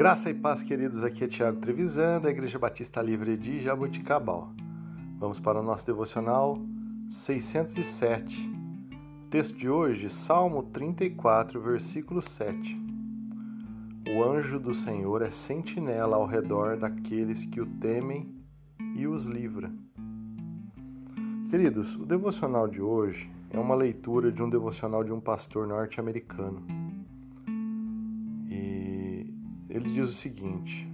Graça e paz, queridos. Aqui é Tiago Trevisan, da Igreja Batista Livre de Jaboticabal. Vamos para o nosso devocional 607. texto de hoje, Salmo 34, versículo 7. O anjo do Senhor é sentinela ao redor daqueles que o temem e os livra. Queridos, o devocional de hoje é uma leitura de um devocional de um pastor norte-americano. Ele diz o seguinte: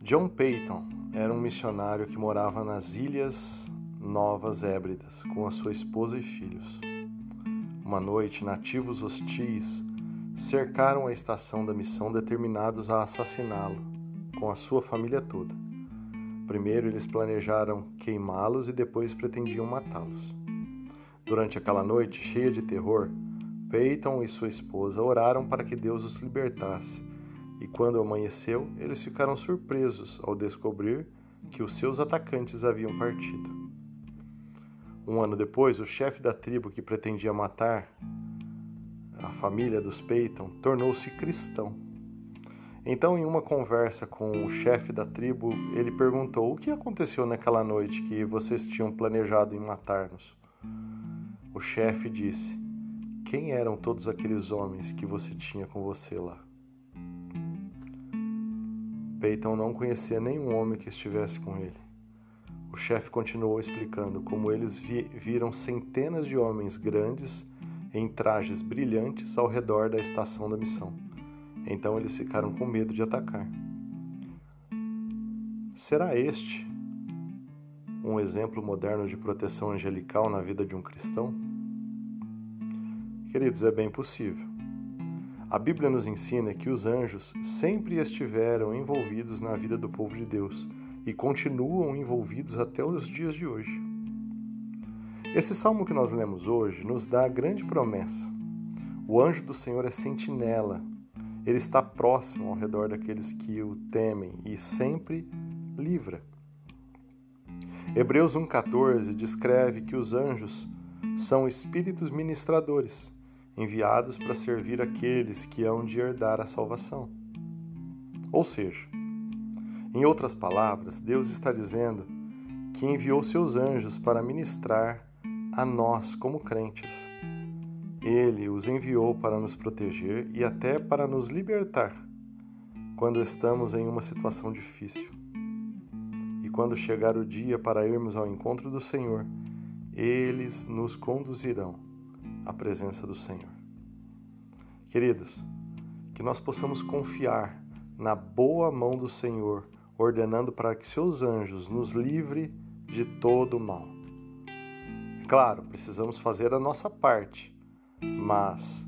John Peyton era um missionário que morava nas Ilhas Novas Hébridas com a sua esposa e filhos. Uma noite, nativos hostis cercaram a estação da missão determinados a assassiná-lo, com a sua família toda. Primeiro eles planejaram queimá-los e depois pretendiam matá-los. Durante aquela noite cheia de terror, Peyton e sua esposa oraram para que Deus os libertasse, e quando amanheceu, eles ficaram surpresos ao descobrir que os seus atacantes haviam partido. Um ano depois, o chefe da tribo que pretendia matar a família dos Peyton, tornou-se cristão. Então, em uma conversa com o chefe da tribo, ele perguntou: O que aconteceu naquela noite que vocês tinham planejado em matar-nos? O chefe disse: Quem eram todos aqueles homens que você tinha com você lá? Peyton não conhecia nenhum homem que estivesse com ele. O chefe continuou explicando como eles vi viram centenas de homens grandes em trajes brilhantes ao redor da estação da missão. Então eles ficaram com medo de atacar. Será este um exemplo moderno de proteção angelical na vida de um cristão? Queridos, é bem possível. A Bíblia nos ensina que os anjos sempre estiveram envolvidos na vida do povo de Deus e continuam envolvidos até os dias de hoje. Esse salmo que nós lemos hoje nos dá a grande promessa. O anjo do Senhor é sentinela. Ele está próximo ao redor daqueles que o temem e sempre livra. Hebreus 1,14 descreve que os anjos são espíritos ministradores, enviados para servir aqueles que hão de herdar a salvação. Ou seja, em outras palavras, Deus está dizendo que enviou seus anjos para ministrar a nós como crentes. Ele os enviou para nos proteger e até para nos libertar quando estamos em uma situação difícil. E quando chegar o dia para irmos ao encontro do Senhor, eles nos conduzirão à presença do Senhor. Queridos, que nós possamos confiar na boa mão do Senhor, ordenando para que seus anjos nos livre de todo o mal. Claro, precisamos fazer a nossa parte, mas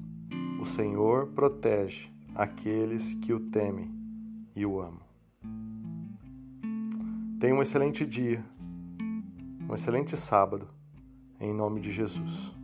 o Senhor protege aqueles que o temem e o amam. Tenha um excelente dia, um excelente sábado, em nome de Jesus.